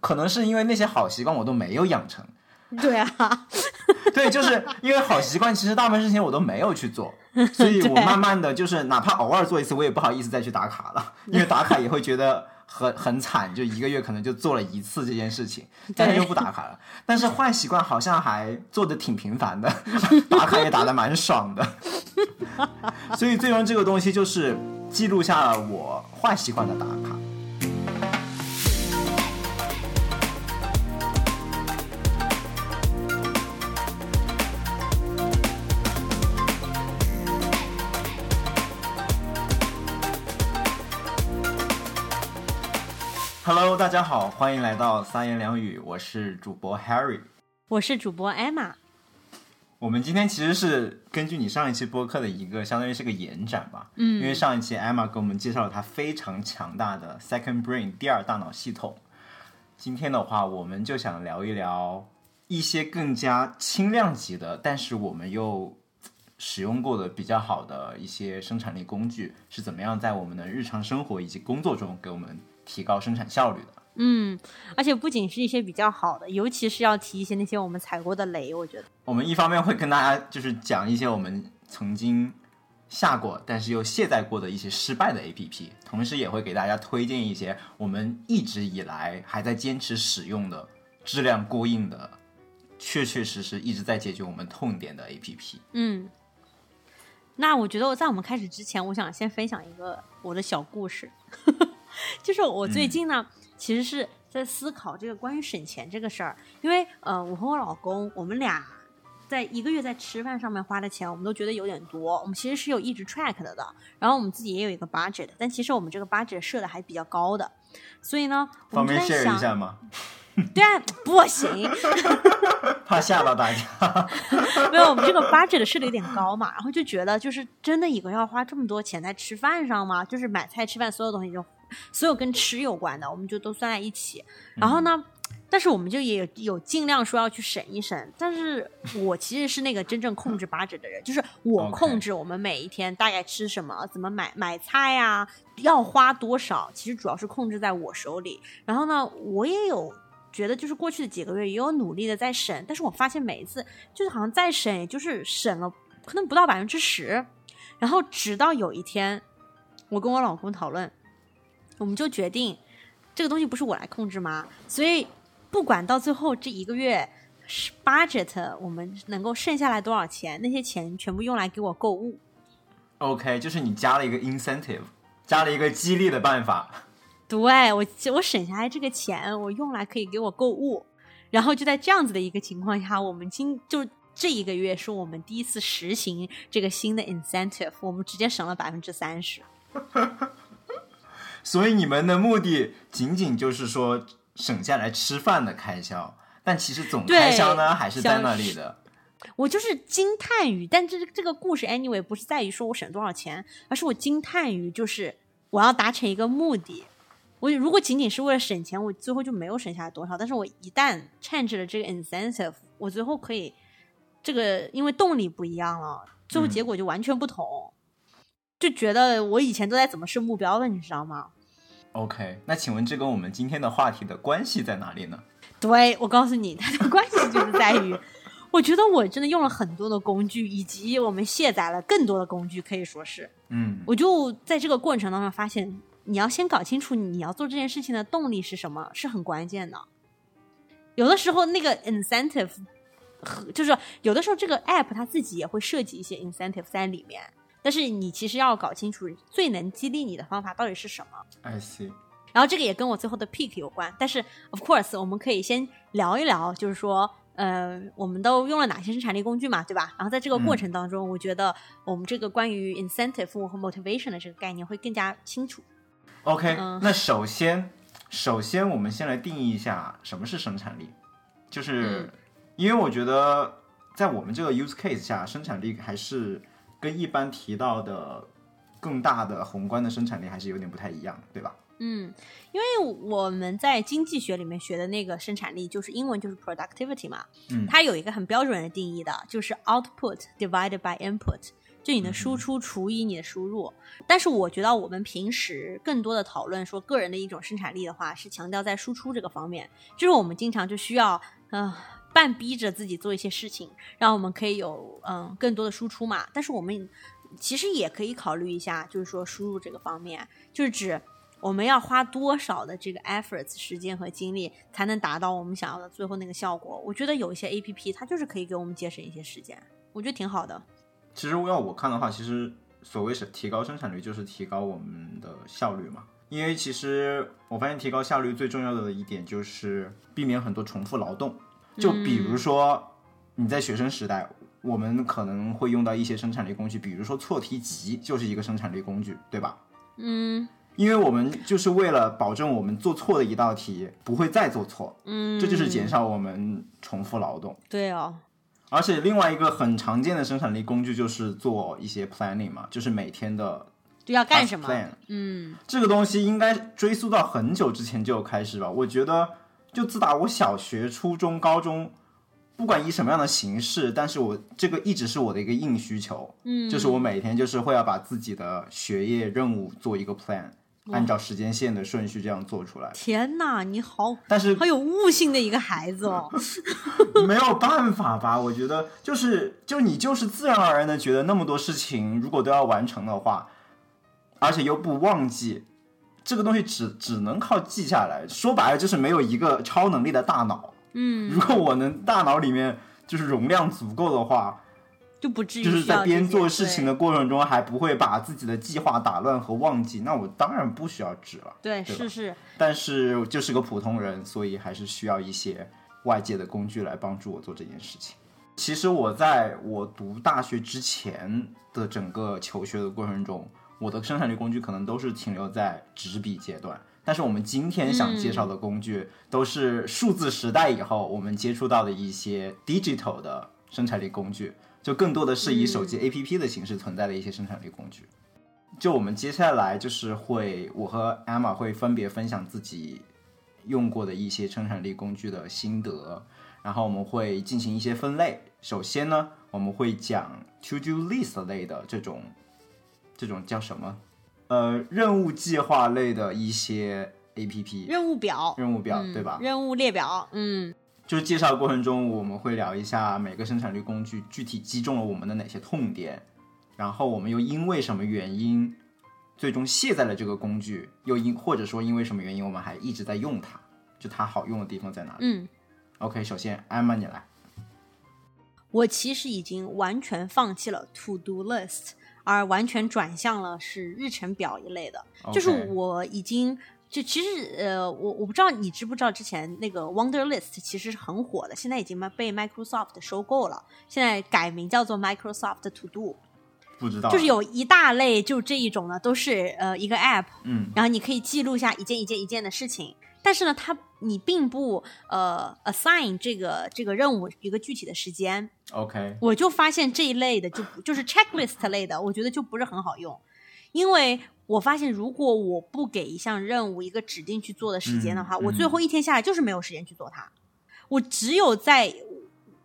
可能是因为那些好习惯我都没有养成。对啊，对，就是因为好习惯，其实大部分事情我都没有去做，所以我慢慢的就是哪怕偶尔做一次，我也不好意思再去打卡了，因为打卡也会觉得很很惨，就一个月可能就做了一次这件事情，但是又不打卡了。但是坏习惯好像还做的挺频繁的，打卡也打的蛮爽的，所以最终这个东西就是记录下了我坏习惯的打卡。Hello，大家好，欢迎来到三言两语，我是主播 Harry，我是主播 Emma。我们今天其实是根据你上一期播客的一个，相当于是个延展吧，嗯，因为上一期 Emma 给我们介绍了她非常强大的 Second Brain 第二大脑系统。今天的话，我们就想聊一聊一些更加轻量级的，但是我们又使用过的比较好的一些生产力工具是怎么样在我们的日常生活以及工作中给我们。提高生产效率的，嗯，而且不仅是一些比较好的，尤其是要提一些那些我们踩过的雷。我觉得，我们一方面会跟大家就是讲一些我们曾经下过但是又卸载过的一些失败的 APP，同时也会给大家推荐一些我们一直以来还在坚持使用的质量过硬的、确确实实一直在解决我们痛点的 APP。嗯，那我觉得我在我们开始之前，我想先分享一个我的小故事。就是我最近呢，其实是在思考这个关于省钱这个事儿，因为呃，我和我老公，我们俩在一个月在吃饭上面花的钱，我们都觉得有点多。我们其实是有一直 track 的的，然后我们自己也有一个 budget，但其实我们这个 budget 设的还比较高的，所以呢，方便 share 一下吗？对啊，不行，怕吓到大家。没有，我们这个 budget 设的有点高嘛，然后就觉得就是真的一个要花这么多钱在吃饭上吗？就是买菜、吃饭，所有东西就。所有跟吃有关的，我们就都算在一起。然后呢，但是我们就也有尽量说要去省一省。但是我其实是那个真正控制 budget 的人，就是我控制我们每一天大概吃什么，怎么买买菜啊，要花多少，其实主要是控制在我手里。然后呢，我也有觉得，就是过去的几个月也有努力的在省，但是我发现每一次就是好像再省，也就是省了可能不到百分之十。然后直到有一天，我跟我老公讨论。我们就决定，这个东西不是我来控制吗？所以不管到最后这一个月 budget 我们能够剩下来多少钱，那些钱全部用来给我购物。OK，就是你加了一个 incentive，加了一个激励的办法。对我，我省下来这个钱，我用来可以给我购物。然后就在这样子的一个情况下，我们今就这一个月是我们第一次实行这个新的 incentive，我们直接省了百分之三十。所以你们的目的仅仅就是说省下来吃饭的开销，但其实总开销呢还是在那里的。我就是惊叹于，但这这个故事 anyway 不是在于说我省多少钱，而是我惊叹于就是我要达成一个目的。我如果仅仅是为了省钱，我最后就没有省下来多少。但是我一旦 change 了这个 incentive，我最后可以这个因为动力不一样了，最后结果就完全不同。就觉得我以前都在怎么设目标的，你知道吗？OK，那请问这跟我们今天的话题的关系在哪里呢？对，我告诉你，它的关系就是在于，我觉得我真的用了很多的工具，以及我们卸载了更多的工具，可以说是，嗯，我就在这个过程当中发现，你要先搞清楚你要做这件事情的动力是什么，是很关键的。有的时候那个 incentive，和就是有的时候这个 app 它自己也会设计一些 incentive 在里面。但是你其实要搞清楚最能激励你的方法到底是什么。I see。然后这个也跟我最后的 pick 有关。但是 of course，我们可以先聊一聊，就是说，呃，我们都用了哪些生产力工具嘛，对吧？然后在这个过程当中，我觉得我们这个关于 incentive 和 motivation 的这个概念会更加清楚。OK，那首先，首先我们先来定义一下什么是生产力，就是因为我觉得在我们这个 use case 下，生产力还是。跟一般提到的更大的宏观的生产力还是有点不太一样，对吧？嗯，因为我们在经济学里面学的那个生产力，就是英文就是 productivity 嘛，嗯，它有一个很标准的定义的，就是 output divided by input，就你的输出除以你的输入。但是我觉得我们平时更多的讨论说个人的一种生产力的话，是强调在输出这个方面，就是我们经常就需要嗯。半逼着自己做一些事情，让我们可以有嗯更多的输出嘛。但是我们其实也可以考虑一下，就是说输入这个方面，就是指我们要花多少的这个 efforts 时间和精力，才能达到我们想要的最后那个效果。我觉得有一些 A P P 它就是可以给我们节省一些时间，我觉得挺好的。其实要我看的话，其实所谓是提高生产率，就是提高我们的效率嘛。因为其实我发现提高效率最重要的一点就是避免很多重复劳动。就比如说，你在学生时代，我们可能会用到一些生产力工具，比如说错题集就是一个生产力工具，对吧？嗯，因为我们就是为了保证我们做错的一道题不会再做错，嗯，这就是减少我们重复劳动。对哦，而且另外一个很常见的生产力工具就是做一些 planning 嘛，就是每天的就要干什么 plan。嗯，这个东西应该追溯到很久之前就有开始吧？我觉得。就自打我小学、初中、高中，不管以什么样的形式，但是我这个一直是我的一个硬需求，嗯，就是我每天就是会要把自己的学业任务做一个 plan，按照时间线的顺序这样做出来。天哪，你好，但是好有悟性的一个孩子哦。没有办法吧？我觉得就是，就你就是自然而然的觉得那么多事情如果都要完成的话，而且又不忘记。这个东西只只能靠记下来，说白了就是没有一个超能力的大脑。嗯，如果我能大脑里面就是容量足够的话，就不至于就是在边做事情的过程中还不会把自己的计划打乱和忘记，那我当然不需要纸了。对，是是。但是就是个普通人，所以还是需要一些外界的工具来帮助我做这件事情。其实我在我读大学之前的整个求学的过程中。我的生产力工具可能都是停留在纸笔阶段，但是我们今天想介绍的工具都是数字时代以后我们接触到的一些 digital 的生产力工具，就更多的是以手机 APP 的形式存在的一些生产力工具。就我们接下来就是会，我和 Emma 会分别分享自己用过的一些生产力工具的心得，然后我们会进行一些分类。首先呢，我们会讲 To Do List 类的这种。这种叫什么？呃，任务计划类的一些 A P P，任务表，任务表，对吧？任务列表，嗯，就是介绍过程中，我们会聊一下每个生产力工具具体击中了我们的哪些痛点，然后我们又因为什么原因最终卸载了这个工具，又因或者说因为什么原因我们还一直在用它，就它好用的地方在哪里？嗯，OK，首先艾玛你来，我其实已经完全放弃了 To Do List。而完全转向了是日程表一类的，就是我已经就其实呃，我我不知道你知不知道之前那个 Wonderlist 其实是很火的，现在已经被 Microsoft 收购了，现在改名叫做 Microsoft To Do。不知道，就是有一大类就这一种呢，都是呃一个 App，嗯，然后你可以记录下一件一件一件的事情。但是呢，它你并不呃 assign 这个这个任务一个具体的时间。OK，我就发现这一类的就就是 checklist 类的，我觉得就不是很好用，因为我发现如果我不给一项任务一个指定去做的时间的话，我最后一天下来就是没有时间去做它。我只有在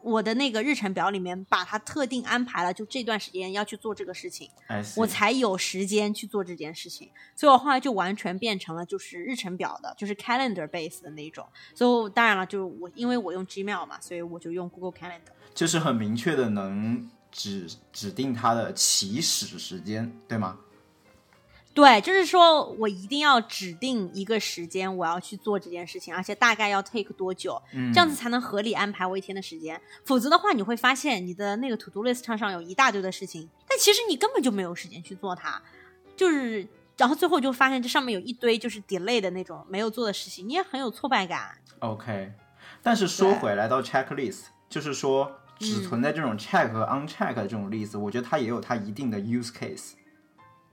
我的那个日程表里面把它特定安排了，就这段时间要去做这个事情，我才有时间去做这件事情。所以我后来就完全变成了就是日程表的，就是 calendar base 的那一种。所以当然了，就是我因为我用 Gmail 嘛，所以我就用 Google Calendar，就是很明确的能指指定它的起始时间，对吗？对，就是说我一定要指定一个时间，我要去做这件事情，而且大概要 take 多久，这样子才能合理安排我一天的时间。否则的话，你会发现你的那个 to do list 上有一大堆的事情，但其实你根本就没有时间去做它，就是然后最后就发现这上面有一堆就是 delay 的那种没有做的事情，你也很有挫败感。OK，但是说回来到 checklist，就是说只存在这种 check 和 uncheck 的这种例子，我觉得它也有它一定的 use case。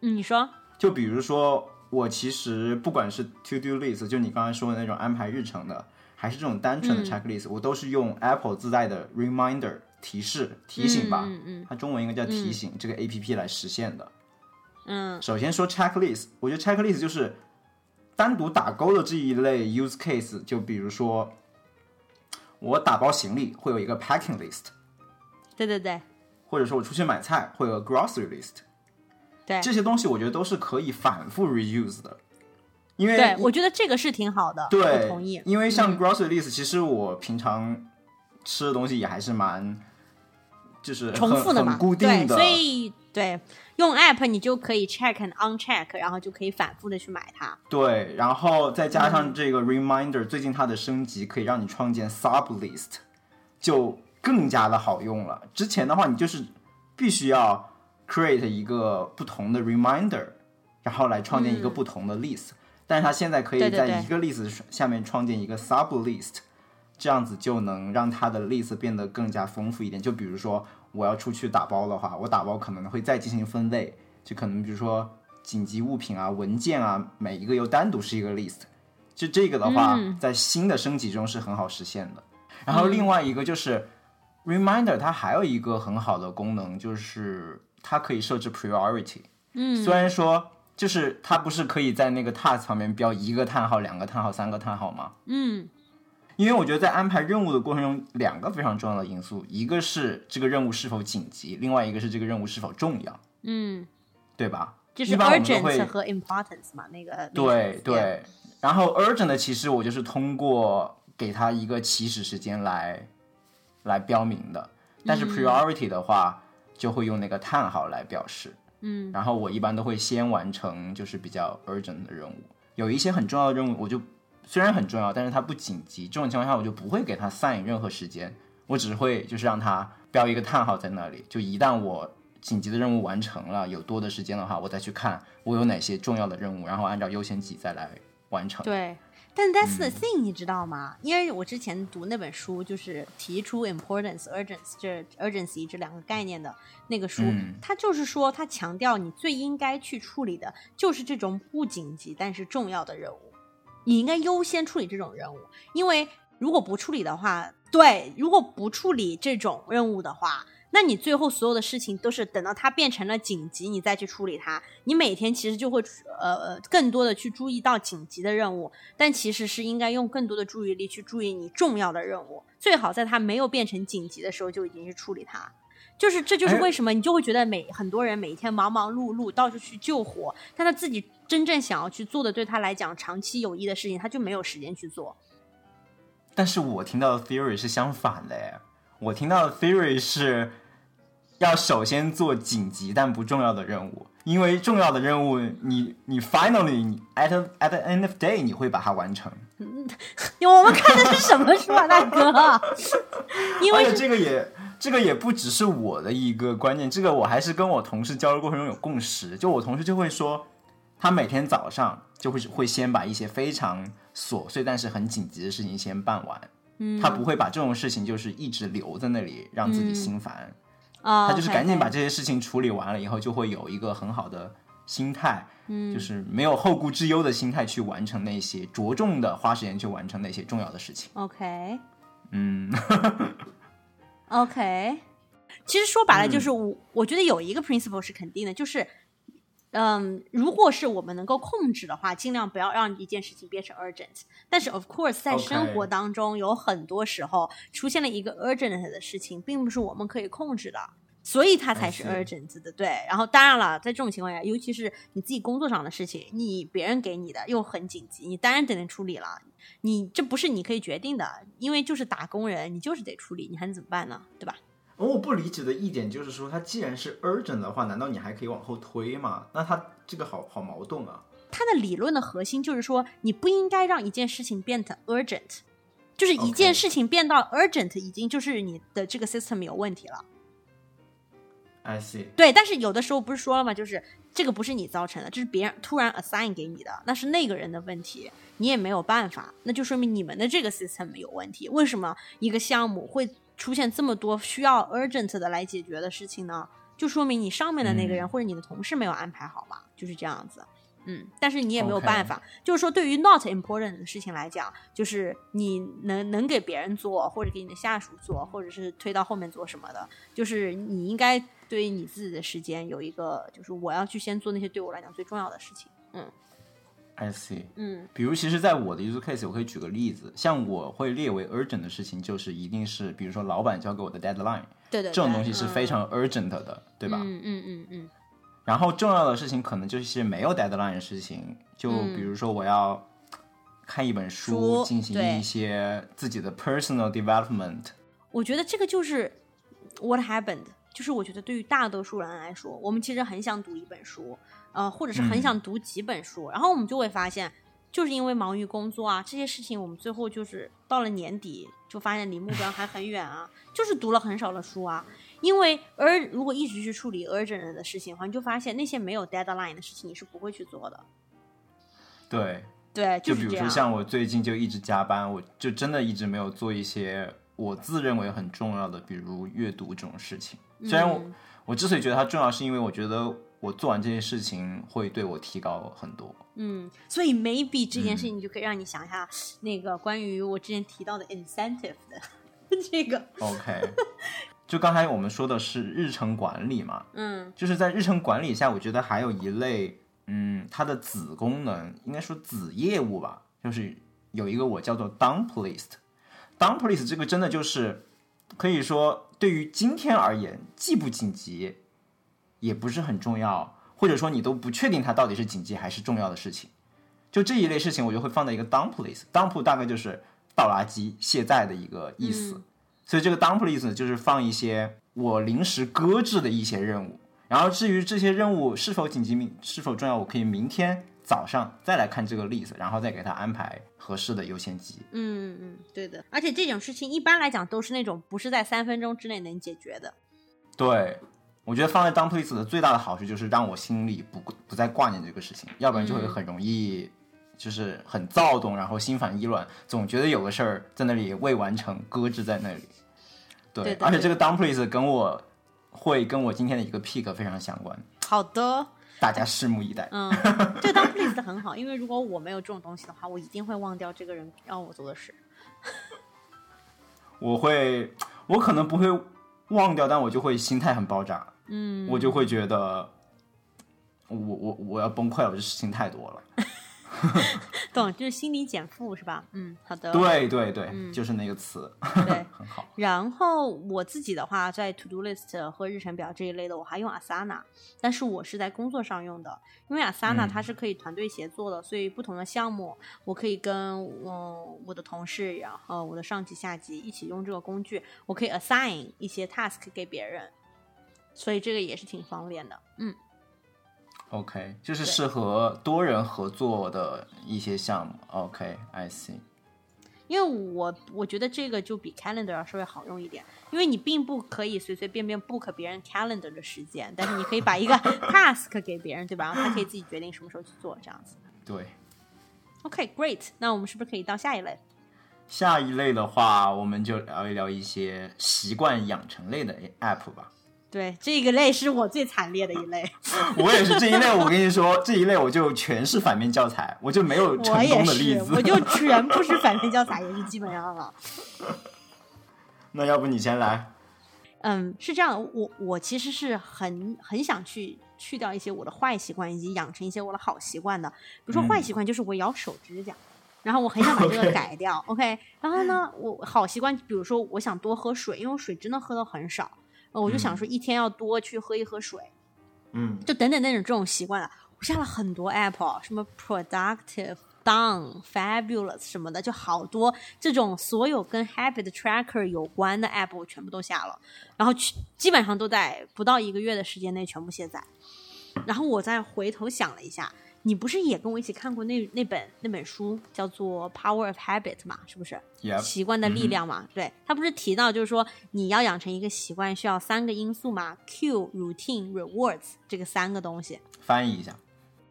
嗯，你说。就比如说，我其实不管是 to do list，就你刚才说的那种安排日程的，还是这种单纯的 checklist，我都是用 Apple 自带的 reminder 提示提醒吧，它中文应该叫提醒这个 A P P 来实现的。嗯，首先说 checklist，我觉得 checklist 就是单独打勾的这一类 use case，就比如说我打包行李会有一个 packing list，对对对，或者说我出去买菜会有个 grocery list，对这些东西我觉得都是可以反复 reuse 的，因为对，我觉得这个是挺好的，对，我同意。因为像嗯 grocery list，、其实我平常吃的东西也还是蛮，就是重复的嘛，固定，的，所以对用 app 你就可以 check and uncheck，然后就可以反复的去买它。对，然后再加嗯上这个 reminder，、最近它的升级可以让你创建 sub list，就更加的好用了。之前的话，你就是必须要 create 一个不同的 reminder，然后来创建一个不同的 list，、但是它现在可以在一个 list 下面创建一个 sub list，这样子就能让它的 list 变得更加丰富一点。就比如说我要出去打包的话，我打包可能会再进行分类，就可能比如说紧急物品啊、文件啊，每一个又单独是一个 list。就这个的话，嗯在新的升级中是很好实现的。然后另外一个就是、reminder，它还有一个很好的功能，就是它可以设置 priority。嗯，虽然说就是它不是可以在那个 task 旁边标一个叹号、两个叹号、三个叹号吗？嗯。因为我觉得在安排任务的过程中，两个非常重要的因素，一个是这个任务是否紧急，另外一个是这个任务是否重要，嗯，对吧？就是一般我们都会 urgent 和 importance 嘛，那个那个对对，然后 urgent 的其实我就是通过给它一个起始时间来来标明的，但是 priority 的话就会用那个叹号来表示。嗯然后我一般都会先完成就是比较 urgent 的任务，有一些很重要的任务我就虽然很重要，但是它不紧急，这种情况下我就不会给它 assign 任何时间，我只会就是让它标一个叹号在那里，就一旦我紧急的任务完成了，有多的时间的话，我再去看我有哪些重要的任务，然后按照优先级再来完成。对，但 that's 嗯 the thing，、你知道吗？因为我之前读那本书，就是提出 importance、urgency 这 urgency 这两个概念的那个书，嗯它就是说，它强调你最应该去处理的就是这种不紧急但是重要的任务，你应该优先处理这种任务，因为如果不处理的话，对，如果不处理这种任务的话。那你最后所有的事情都是等到它变成了紧急，你再去处理它。你每天其实就会呃呃更多的去注意到紧急的任务，但其实是应该用更多的注意力去注意你重要的任务。最好在它没有变成紧急的时候就已经去处理它。就是这就是哎为什么你就会觉得每很多人每一天忙忙碌碌到处去救火，但他自己真正想要去做的对他来讲长期有益的事情，他就没有时间去做。但是我听到的 theory 是相反的哎，我听到的 theory 是要首先做紧急但不重要的任务，因为重要的任务你你 finally 你 at at the end of day 你会把它完成。我们看的是什么书啊，大哥？因为这个也这个也不只是我的一个观念，这个我还是跟我同事交流过程中有共识。就我同事就会说，他每天早上就会会先把一些非常琐碎但是很紧急的事情先办完，嗯。他不会把这种事情就是一直留在那里让自己心烦，啊，他就是赶紧把这些事情处理完了以后，就会有一个很好的心态。嗯。就是没有后顾之忧的心态去完成那些着重的花时间去完成那些重要的事情。OK 嗯，OK，其实说白了嗯就是我、我觉得有一个 principle 是肯定的，就是嗯，如果是我们能够控制的话，尽量不要让一件事情变成 urgent。但是 of course，在生活当中有很多时候出现了一个 urgent 的事情，并不是我们可以控制的。所以它才是 urgent 的，对。然后当然了，在这种情况下，尤其是你自己工作上的事情，你别人给你的又很紧急，你当然得能处理了。你这不是你可以决定的，因为就是打工人，你就是得处理，你还能怎么办呢？对吧？而我不理解的一点就是说，它既然是 urgent 的话，难道你还可以往后推吗？那它这个好好矛盾啊。它的理论的核心就是说，你不应该让一件事情变得 urgent，就是一件事情变到 urgent，已经就是你的这个 system 有问题了。I see。对，但是有的时候不是说了吗？就是这个不是你造成的，这是别人突然 assign 给你的，那是那个人的问题，你也没有办法，那就说明你们的这个 system 有问题。为什么一个项目会出现这么多需要 urgent 的来解决的事情呢？就说明你上面的那个人、嗯或者你的同事没有安排好嘛，就是这样子。嗯，但是你也没有办法就是说，对于 not important 的事情来讲，就是你能能给别人做，或者给你的下属做，或者是推到后面做什么的，就是你应该对于你自己的时间有一个，就是我要去先做那些对我来讲最重要的事情。嗯 I see。嗯比如，其实，在我的 use case，我可以举个例子，像我会列为 urgent 的事情，就是一定是，比如说老板交给我的 deadline，对对对，这种东西是非嗯常 urgent 的，对吧？嗯嗯嗯嗯然后重要的事情可能就是没有 deadline 的事情，就比如说我要看一本书，书进行一些自己的 personal development。我觉得这个就是 what happened，就是我觉得对于大多数人来说，我们其实很想读一本书，呃，或者是很想读几本书，然后我们就会发现，就是因为忙于工作啊这些事情，我们最后就是到了年底就发现离目标还很远啊，就是读了很少的书啊。因为而如果一直去处理 urgent 的事情的话，你就发现那些没有 deadline 的事情你是不会去做的。对，对，就是比如说。像我最近就一直加班，我就真的一直没有做一些我自认为很重要的，比如阅读这种事情。虽然我、嗯我之所以觉得它重要，是因为我觉得我做完这些事情会对我提高很多。嗯，所以 maybe 这件事情就可以让你想一下，那个关于我之前提到的 incentive 的 这个，OK，就刚才我们说的是日程管理嘛，嗯就是在日程管理下，我觉得还有一类，嗯，它的子功能应该说子业务吧，就是有一个我叫做 dump list。dump list 这个真的就是可以说对于今天而言，既不紧急，也不是很重要，或者说你都不确定它到底是紧急还是重要的事情。就这一类事情，我就会放在一个 dump list。dump 大概就是倒垃圾、卸载的一个意思。所以这个 dump list 呢就是放一些我临时搁置的一些任务，然后至于这些任务是否紧急、明是否重要，我可以明天早上再来看这个 list，然后再给他安排合适的优先级。嗯嗯，对的。而且这种事情一般来讲都是那种不是在三分钟之内能解决的。对，我觉得放在 dump list 的最大的好处就是让我心里不不再挂念这个事情，要不然就会很容易就是很躁动，然后心烦意乱，总觉得有个事儿在那里未完成，搁置在那里。对，而且这个 dump list 跟我会跟我今天的一个 pick 非常相关，好的，大家拭目以待。嗯，这个当 list 很好，因为如果我没有这种东西的话，我一定会忘掉这个人让我做的事。我会，我可能不会忘掉，但我就会心态很爆炸，嗯，我就会觉得我我我要崩溃了，这事情太多了。懂，就是心理减负是吧？嗯，好的。对对对，嗯就是那个词，对 很好。然后我自己的话，在 To Do List 和日程表这一类的，我还用 Asana，但是我是在工作上用的，因为 Asana 嗯它是可以团队协作的，所以不同的项目我可以跟嗯我的同事，然后我的上级、下级一起用这个工具，我可以 assign 一些 task 给别人，所以这个也是挺方便的。嗯，OK，就是适合多人合作的一些项目。OK，I、see。因为我我觉得这个就比 Calendar 要稍微好用一点，因为你并不可以随随便便 book 别人 Calendar 的时间，但是你可以把一个 task 给别人，对吧？然后他可以自己决定什么时候去做，这样子。对，OK，great、那我们是不是可以到下一类？下一类的话，我们就聊一聊一些习惯养成类的 App 吧。对，这个类是我最惨烈的一类，我也是这一类，我跟你说，这一类我就全是反面教材，我就没有成功的例是，子。我就全部是反面教材，也是基本上了。那要不你先来？嗯，是这样的，我我其实是很很想去去掉一些我的坏习惯，以及养成一些我的好习惯的。比如说坏习惯就是我咬手指甲，然后我很想把这个 改掉。OK，然后呢，我好习惯，比如说我想多喝水，因为我水真的喝的很少，呃我就想说一天要多去喝一喝水，嗯，就等等那种这种习惯了。我下了很多 app，哦什么 productive。Done, fabulous 什么的，就好多这种所有跟 habit tracker 有关的 app，我全部都下了，然后去基本上都在不到一个月的时间内全部卸载。然后我再回头想了一下，你不是也跟我一起看过那那本那本书叫做《Power of Habit》嘛？是不是？Yep 习惯的力量嘛，对他不是提到就是说你要养成一个习惯需要三个因素嘛，cue、routine、rewards 这个三个东西。翻译一下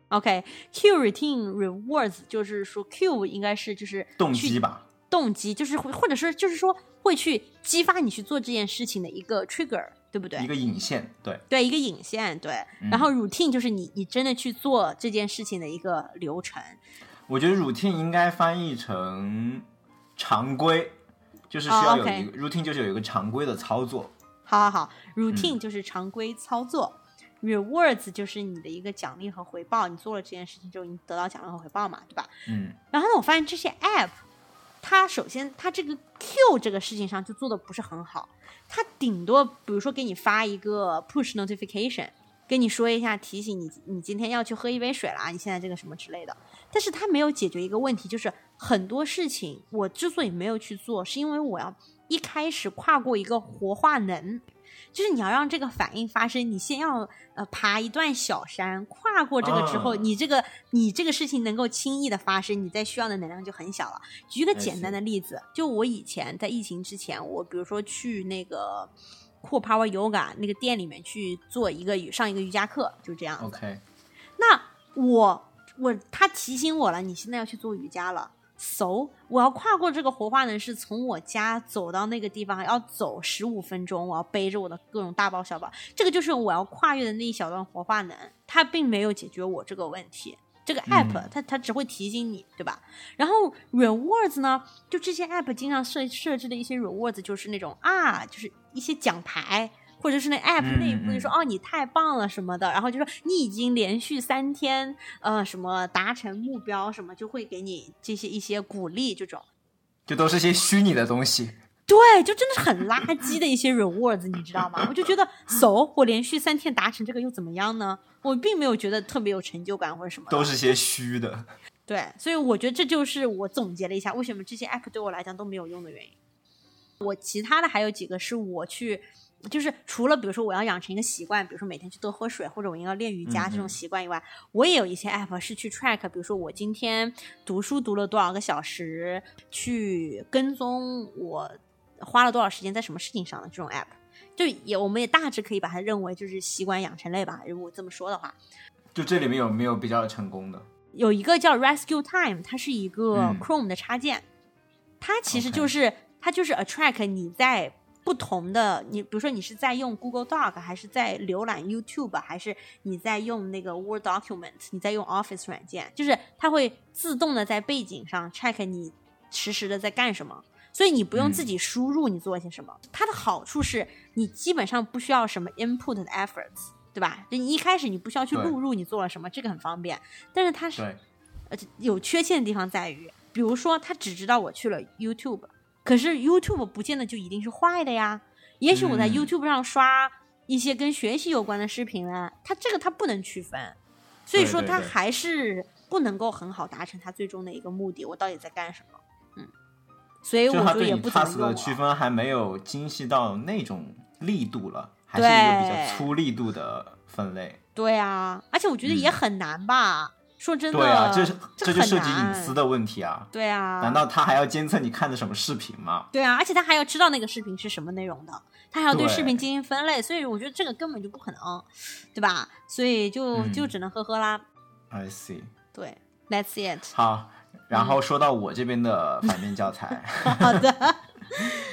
，OK，cue、routine、rewards 就是说 cue 应该是就是动机吧。动机，就是或者是就是说会去激发你去做这件事情的一个 trigger，对不对？一个引线，对，对，一个引线，对。然后 routine 就是你你真的去做这件事情的一个流程。我觉得 routine 应该翻译成常规，就是需哦要有一个、routine，就是有一个常规的操作。好好好，routine 就是常规操作。rewards 就是你的一个奖励和回报，你做了这件事情之后，你得到奖励和回报嘛，对吧？嗯然后呢，我发现这些 app，他首先他这个 Q 这个事情上就做的不是很好，他顶多比如说给你发一个 push notification，跟你说一下提醒你你今天要去喝一杯水啦，你现在这个什么之类的，但是他没有解决一个问题，就是很多事情我之所以没有去做，是因为我要一开始跨过一个活化能。就是你要让这个反应发生，你先要呃爬一段小山，跨过这个之后，啊你这个你这个事情能够轻易的发生，你在需要的能量就很小了。举一个简单的例子，就我以前在疫情之前，我比如说去那个 Cool Power Yoga 那个店里面去做一个瑜上一个瑜伽课，就这样。，OK，那我我他提醒我了，你现在要去做瑜伽了。So 我要跨过这个活化能，是从我家走到那个地方要走十五分钟，我要背着我的各种大包小包，这个就是我要跨越的那一小段活化能，它并没有解决我这个问题。这个 app、嗯它它只会提醒你，对吧？然后 rewards 呢，就这些 app 经常设设置的一些 rewards 就是那种啊，就是一些奖牌，或者是那 app 嗯内部就说、嗯哦你太棒了什么的，然后就说你已经连续三天呃什么达成目标什么，就会给你这些一些鼓励这种。就都是些虚拟的东西。对，就真的是很垃圾的一些 rewards，你知道吗？我就觉得，so 我连续三天达成这个又怎么样呢？我并没有觉得特别有成就感或者什么。都是些虚的。对，所以我觉得这就是我总结了一下为什么这些 app 对我来讲都没有用的原因。我其他的还有几个是我去，就是除了比如说我要养成一个习惯，比如说每天去多喝水，或者我要练瑜伽嗯这种嗯习惯以外，我也有一些 app 是去 track，比如说我今天读书读了多少个小时，去跟踪我花了多少时间在什么事情上的这种 app。就也，我们也大致可以把它认为就是习惯养成类吧。如果这么说的话，就这里面有没有比较成功的？有一个叫 Rescue Time，它是一个嗯 Chrome 的插件，它其实就是它就是 attract 你在不同的你，比如说你是在用 Google Doc，还是在浏览 YouTube，还是你在用那个 Word Document，你在用 Office 软件，就是它会自动的在背景上 check 你实时的在干什么。所以你不用嗯自己输入你做些什么，它的好处是你基本上不需要什么 input 的 efforts，对吧？就你一开始你不需要去录入你做了什么，这个很方便。但是它是对，而且有缺陷的地方在于，比如说它只知道我去了 YouTube，可是 YouTube 不见得就一定是坏的呀。也许我在嗯 YouTube 上刷一些跟学习有关的视频呢，它这个它不能区分，所以说它还是不能够很好达成它最终的一个目的。我到底在干什么？嗯，所以我就它对你就也不怎么用。的区分还没有精细到那种力度了，还是一个比较粗力度的分类。对啊，而且我觉得也嗯很难吧。说真的，对啊，这是这这就涉及隐私的问题啊！对啊，难道他还要监测你看的什么视频吗？对啊，而且他还要知道那个视频是什么内容的，他还要对对视频进行分类，所以我觉得这个根本就不可能，对吧？所以就、嗯就只能呵呵啦。I see。对，That's it。好，然后说到我这边的反面教材，好的，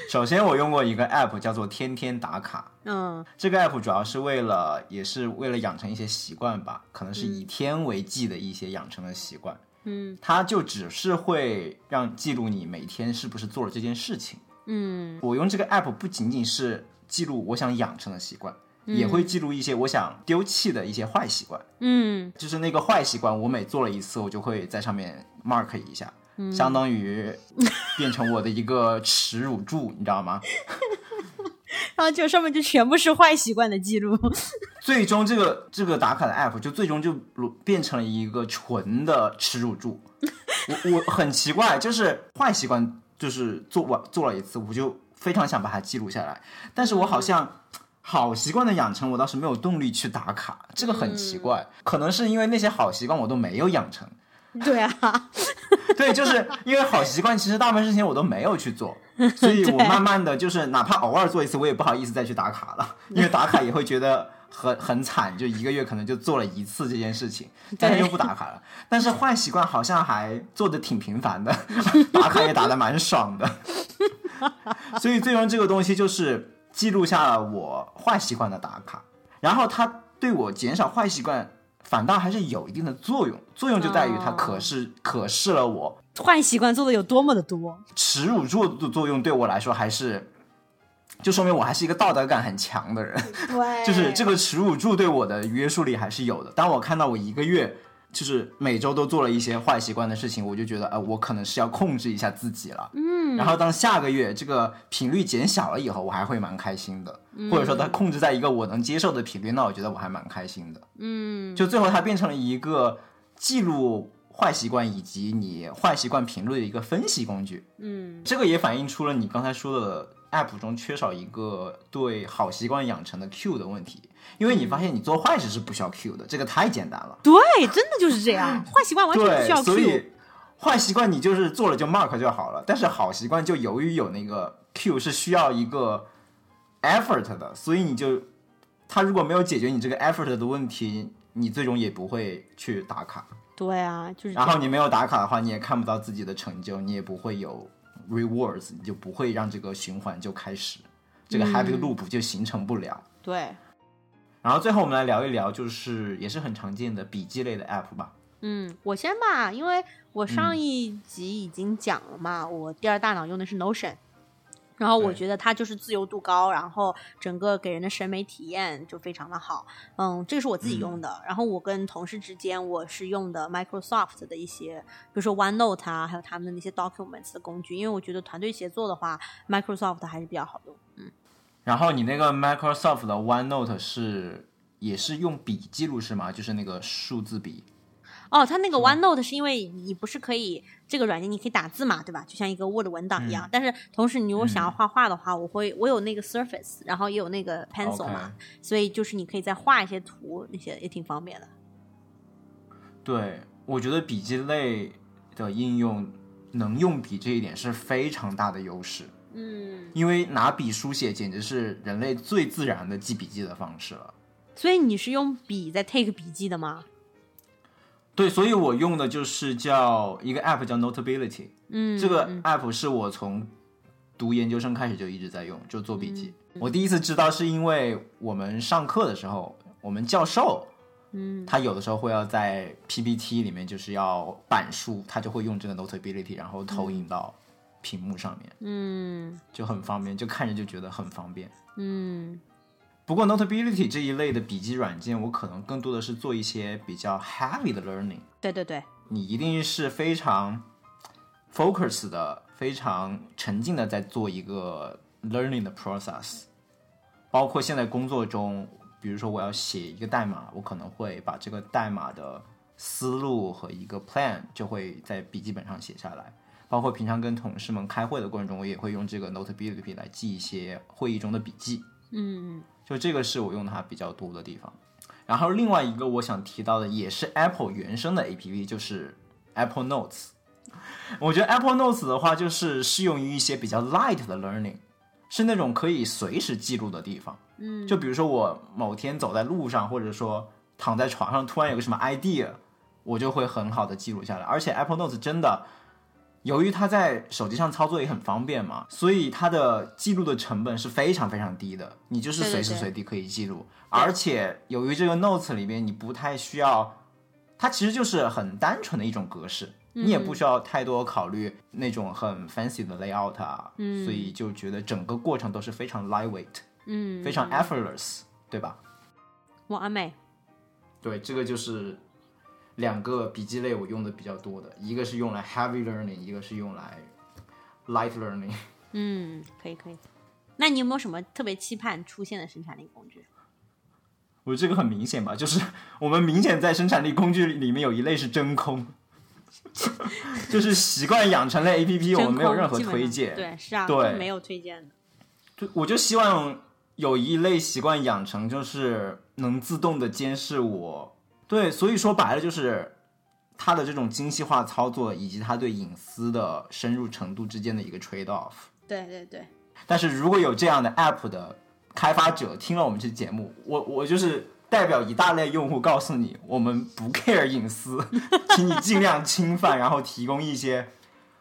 首先我用过一个 app 叫做天天打卡，嗯这个 app 主要是为了，也是为了养成一些习惯吧，可能是以天为计的一些养成的习惯。嗯它就只是会让记录你每天是不是做了这件事情。嗯我用这个 app 不仅仅是记录我想养成的习惯，嗯也会记录一些我想丢弃的一些坏习惯。嗯就是那个坏习惯，我每做了一次，我就会在上面 mark 一下，嗯相当于变成我的一个耻辱柱，你知道吗？然后就上面就全部是坏习惯的记录。最终这个这个打卡的 app 就最终就变成了一个纯的耻辱柱。我我很奇怪，就是坏习惯，就是做完做了一次，我就非常想把它记录下来，但是我好像。好习惯的养成，我倒是没有动力去打卡，这个很奇怪。可能是因为那些好习惯我都没有养成，对啊，对，就是因为好习惯，其实大部分事情我都没有去做，所以我慢慢的就是哪怕偶尔做一次，我也不好意思再去打卡了，因为打卡也会觉得很很惨，就一个月可能就做了一次这件事情，但是又不打卡了。但是坏习惯好像还做的挺频繁的，打卡也打的蛮爽的，所以最终这个东西就是记录下了我坏习惯的打卡，然后它对我减少坏习惯。反倒还是有一定的作用，作用就在于它哦可视、可视了我坏习惯做的有多么的多。耻辱柱的作用对我来说还是就说明我还是一个道德感很强的人。对，就是这个耻辱柱对我的约束力还是有的。当我看到我一个月就是每周都做了一些坏习惯的事情，我就觉得，呃，我可能是要控制一下自己了。嗯。然后当下个月这个频率减小了以后，我还会蛮开心的。嗯或者说它控制在一个我能接受的频率，那我觉得我还蛮开心的。嗯。就最后它变成了一个记录坏习惯以及你坏习惯频率的一个分析工具。嗯。这个也反映出了你刚才说的。app 中缺少一个对好习惯养成的 Q 的问题，因为你发现你做坏事是不需要 Q 的，这个太简单了。对，真的就是这样，坏习惯完全不需要 Q。所以坏习惯你就是做了就 mark 就好了，但是好习惯就由于有那个 Q 是需要一个 effort 的，所以你就他如果没有解决你这个 effort 的问题，你最终也不会去打卡。对啊，就是。然后你没有打卡的话，你也看不到自己的成就，你也不会有。rewards 你就不会让这个循环就开始，这个 happy loop 就形成不了。对。然后最后我们来聊一聊，就是也是很常见的笔记类的 app 吧。嗯，我先吧，因为我上一集已经讲了嘛，我第二大脑用的是 Notion。然后我觉得它就是自由度高，然后整个给人的审美体验就非常的好。嗯，这个是我自己用的。然后我跟同事之间，我是用的 Microsoft 的一些，比如说 OneNote 啊，还有他们的那些 Documents 的工具。因为我觉得团队协作的话，Microsoft 还是比较好用。嗯。然后你那个 Microsoft 的 OneNote 是也是用笔记录是吗？就是那个数字笔。哦，它那个 OneNote 是因为你不是可以这个软件你可以打字嘛，对吧？就像一个 Word 文档一样。但是同时你如果想要画画的话，我会我有那个 Surface，然后也有那个 Pencil 嘛，所以就是你可以再画一些图，那些也挺方便的。对，我觉得笔记类的应用能用笔这一点是非常大的优势。嗯，因为拿笔书写简直是人类最自然的记笔记的方式了。所以你是用笔在 take 笔记的吗？对，所以我用的就是叫一个 app 叫 Notability，嗯，这个 app 是我从读研究生开始就一直在用，就做笔记。我第一次知道是因为我们上课的时候，我们教授，嗯，他有的时候会要在 PPT 里面就是要板书，他就会用这个 Notability，然后投影到屏幕上面，嗯，就很方便，就看着就觉得很方便，嗯。不过，Notability 这一类的笔记软件，我可能更多的是做一些比较 heavy 的 learning。对对对，你一定是非常 focus 的、非常沉浸的在做一个 learning 的 process。包括现在工作中，比如说我要写一个代码，我可能会把这个代码的思路和一个 plan 就会在笔记本上写下来。包括平常跟同事们开会的过程中，我也会用这个 Notability 来记一些会议中的笔记。嗯。就这个是我用它比较多的地方，然后另外一个我想提到的也是 Apple 原生的 APP，就是 Apple Notes。我觉得 Apple Notes 的话，就是适用于一些比较 light 的 learning，是那种可以随时记录的地方。嗯，就比如说我某天走在路上，或者说躺在床上，突然有个什么 idea，我就会很好的记录下来。而且 Apple Notes 真的。由于它在手机上操作也很方便嘛，所以它的记录的成本是非常非常低的，你就是随时随地可以记录。而且由于这个 Notes 里面你不太需要，它其实就是很单纯的一种格式，你也不需要太多考虑那种很 fancy 的 layout 啊，所以就觉得整个过程都是非常 lightweight，嗯，非常 effortless，对吧？完美。对，这个就是。两个笔记类我用的比较多的，一个是用来 heavy learning，一个是用来 light learning。嗯，可以可以。那你有没有什么特别期盼出现的生产力工具？我这个很明显吧，就是我们明显在生产力工具里面有一类是真空，就是习惯养成类 A P P，我们没有任何推荐。对，是啊，对，没有推荐的。就我就希望有一类习惯养成，就是能自动的监视我。对，所以说白了就是它的这种精细化操作以及它对隐私的深入程度之间的一个 trade off。对对对。但是如果有这样的 app 的开发者听了我们这节目，我我就是代表一大类用户告诉你，我们不 care 隐私，请你尽量侵犯，然后提供一些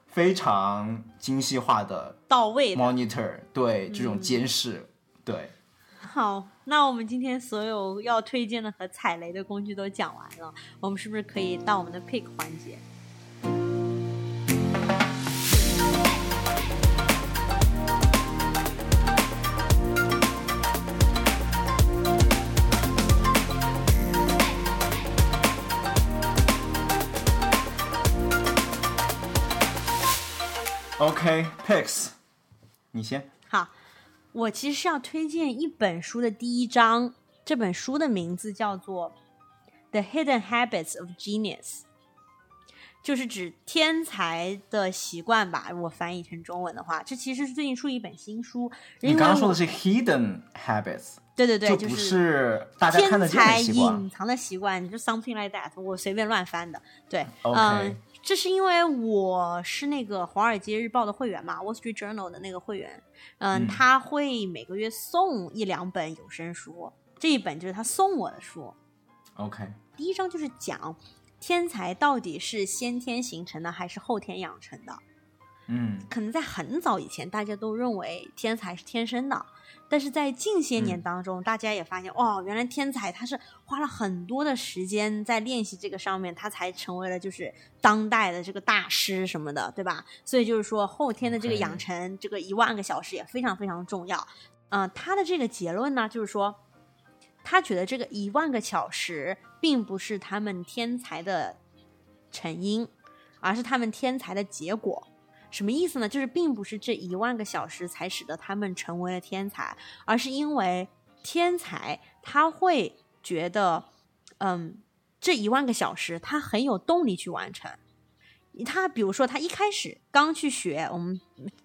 非常精细化的到位 monitor，对这种监视，对。好那我们今天所有要推荐的和踩雷的工具都讲完了我们是不是可以到我们的 pick 环节？Ok picks 你先。好我其实是要推荐一本书的第一章，这本书的名字叫做《The Hidden Habits of Genius》，就是指天才的习惯吧。我翻译成中文的话，这其实是最近出一本新书。你刚刚说的是 Hidden Habits，对对对，就不是大家看得见的习惯，隐藏的习惯，就 something like that。我随便乱翻的，对，OK。这是因为我是那个《华尔街日报》的会员嘛，《Wall Street Journal》的那个会员，嗯，他会每个月送一两本有声书，这一本就是他送我的书。OK，第一章就是讲天才到底是先天形成的还是后天养成的。嗯，可能在很早以前，大家都认为天才是天生的。但是在近些年当中，大家也发现，哦，原来天才他是花了很多的时间在练习这个上面，他才成为了就是当代的这个大师什么的，对吧？所以就是说，后天的这个养成，这个一万个小时也非常非常重要。嗯，他的这个结论呢，就是说，他觉得这个一万个小时并不是他们天才的成因，而是他们天才的结果。什么意思呢？就是并不是这一万个小时才使得他们成为了天才，而是因为天才他会觉得，嗯，这一万个小时他很有动力去完成。他比如说，他一开始刚去学，我们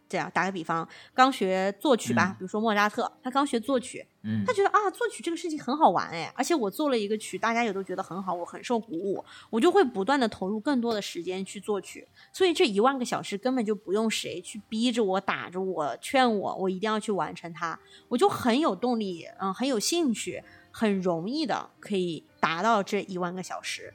这样打个比方，刚学作曲吧，比如说莫扎特，他刚学作曲，嗯，他觉得啊，作曲这个事情很好玩哎，而且我做了一个曲，大家也都觉得很好，我很受鼓舞，我就会不断的投入更多的时间去作曲，所以这一万个小时根本就不用谁去逼着我、打着我、劝我，我一定要去完成它，我就很有动力，嗯，很有兴趣，很容易的可以达到这一万个小时。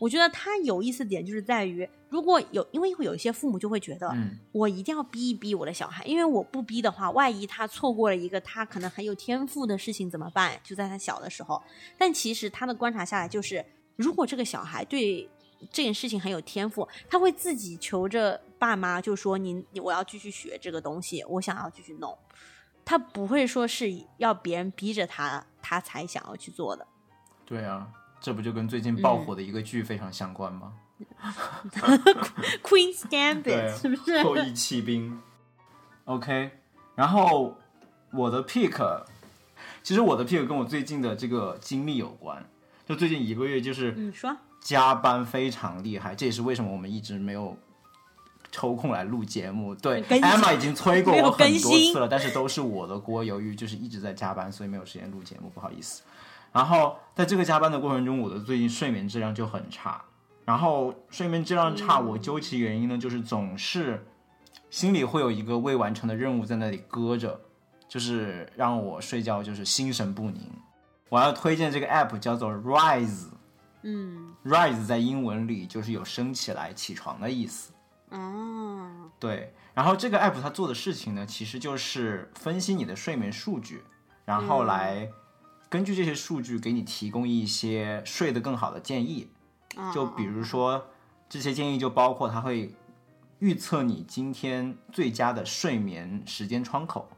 我觉得他有意思点就是在于，如果有，因为会有一些父母就会觉得，我一定要逼一逼我的小孩，因为我不逼的话，万一他错过了一个他可能很有天赋的事情怎么办？就在他小的时候。但其实他的观察下来，就是如果这个小孩对这件事情很有天赋，他会自己求着爸妈，就说你你我要继续学这个东西，我想要继续弄。他不会说是要别人逼着他，他才想要去做的。对啊。这不就跟最近爆火的一个剧非常相关吗？Queen's Gambit 是不是？后羿弃兵。OK，然后我的 pick，其实我的 pick 跟我最近的这个经历有关。就最近一个月，就是你说加班非常厉害，这也是为什么我们一直没有抽空来录节目。对，Emma 已经催过我很多次了，但是都是我的锅，由于就是一直在加班，所以没有时间录节目，不好意思。然后在这个加班的过程中，我的最近睡眠质量就很差。然后睡眠质量差，我究其原因呢，就是总是心里会有一个未完成的任务在那里搁着，就是让我睡觉就是心神不宁。我要推荐这个 app 叫做 Rise，嗯，Rise 在英文里就是有升起来、起床的意思。哦，对。然后这个 app 它做的事情呢，其实就是分析你的睡眠数据，然后来。根据这些数据，给你提供一些睡得更好的建议。就比如说，这些建议就包括它会预测你今天最佳的睡眠时间窗口。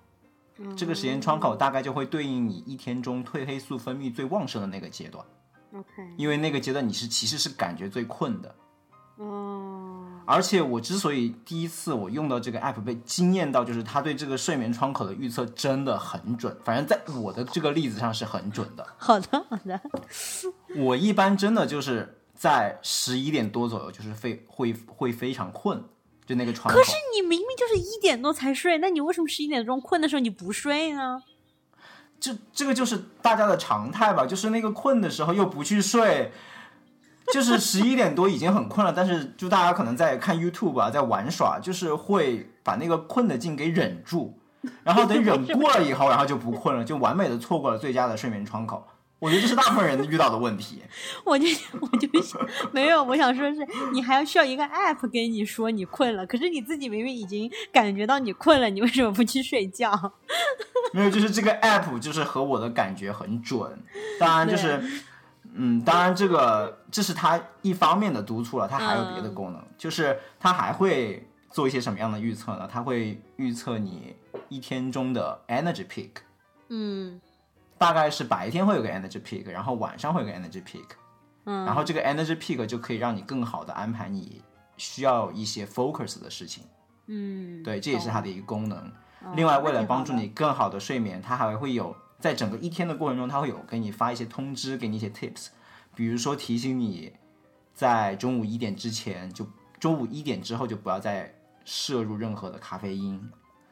这个时间窗口大概就会对应你一天中褪黑素分泌最旺盛的那个阶段。OK，因为那个阶段你是其实是感觉最困的。哦，而且我之所以第一次我用到这个 app 被惊艳到，就是它对这个睡眠窗口的预测真的很准。反正在我的这个例子上是很准的。好的，好的。我一般真的就是在十一点多左右，就是非会会非常困，就那个窗口。可是你明明就是一点多才睡，那你为什么十一点钟困的时候你不睡呢？这这个就是大家的常态吧，就是那个困的时候又不去睡。就是十一点多已经很困了，但是就大家可能在看 YouTube 啊，在玩耍，就是会把那个困的劲给忍住，然后等忍过了以后，然后就不困了，就完美的错过了最佳的睡眠窗口。我觉得这是大部分人遇到的问题。我就我就没有，我想说是你还要需要一个 App 给你说你困了，可是你自己明明已经感觉到你困了，你为什么不去睡觉？没有，就是这个 App 就是和我的感觉很准，当然就是。嗯，当然，这个这是它一方面的督促了，它还有别的功能，就是它还会做一些什么样的预测呢？它会预测你一天中的 energy peak，嗯，大概是白天会有个 energy peak，然后晚上会有个 energy peak，嗯，然后这个 energy peak 就可以让你更好的安排你需要一些 focus 的事情，嗯，对，这也是它的一个功能。哦。另外，为了帮助你更好的睡眠，它还会有在整个一天的过程中，他会有给你发一些通知，给你一些 tips，比如说提醒你在中午一点之前就中午一点之后就不要再摄入任何的咖啡因，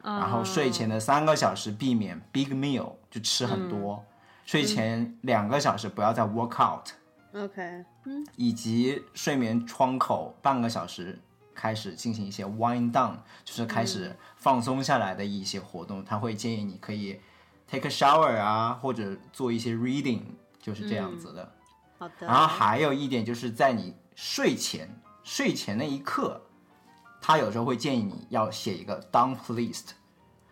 然后睡前的三个小时避免 big meal 就吃很多，睡前两个小时不要再 work out，OK，嗯。以及睡眠窗口半个小时开始进行一些 wind down，就是开始放松下来的一些活动。他会建议你可以 take a shower 啊，或者做一些 reading，就是这样子的。好的。然后还有一点就是在你睡前睡前那一刻，他有时候会建议你要写一个 dump list，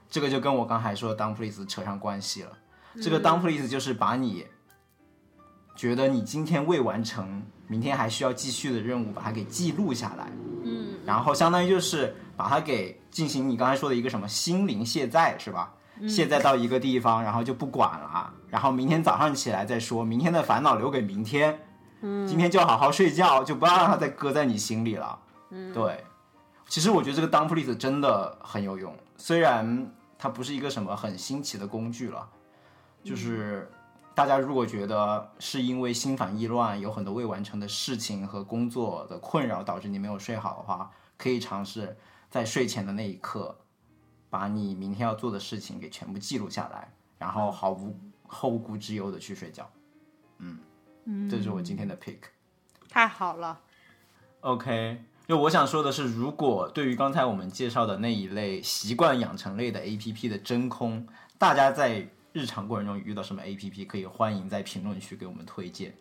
这个就跟我刚才说的 dump list 扯上关系了。这个 dump list 就是把你觉得你今天未完成，明天还需要继续的任务，把它给记录下来。嗯，然后相当于就是把它给进行你刚才说的一个什么心灵卸载是吧？卸载到一个地方，然后就不管了，然后明天早上起来再说，明天的烦恼留给明天。嗯，今天就好好睡觉，就不要让它再搁在你心里了。嗯，对。其实我觉得这个 dump list 真的很有用，虽然它不是一个什么很新奇的工具了，就是大家如果觉得是因为心烦意乱，有很多未完成的事情和工作的困扰导致你没有睡好的话，可以尝试在睡前的那一刻，把你明天要做的事情给全部记录下来，然后毫无后顾之忧的去睡觉。嗯，这是我今天的 pick。太好了。OK，就我想说的是，如果对于刚才我们介绍的那一类习惯养成类的 APP 的真空，大家在日常过程中遇到什么 APP，可以欢迎在评论区给我们推荐，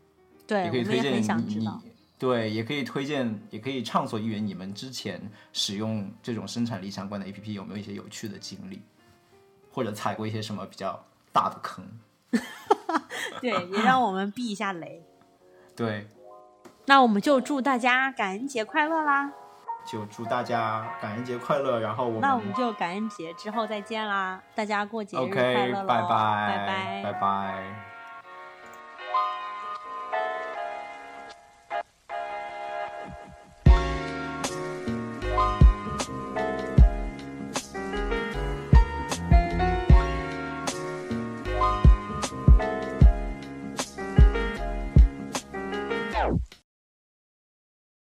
对，也可以推荐你你。对，也可以推荐，也可以畅所欲言。你们之前使用这种生产力相关的 APP 有没有一些有趣的经历，或者踩过一些什么比较大的坑？对，也让我们避一下雷。对，那我们就祝大家感恩节快乐啦！就祝大家感恩节快乐。然后我们那我们就感恩节之后再见啦，大家过节日快 OK，乐喽！拜拜拜拜拜。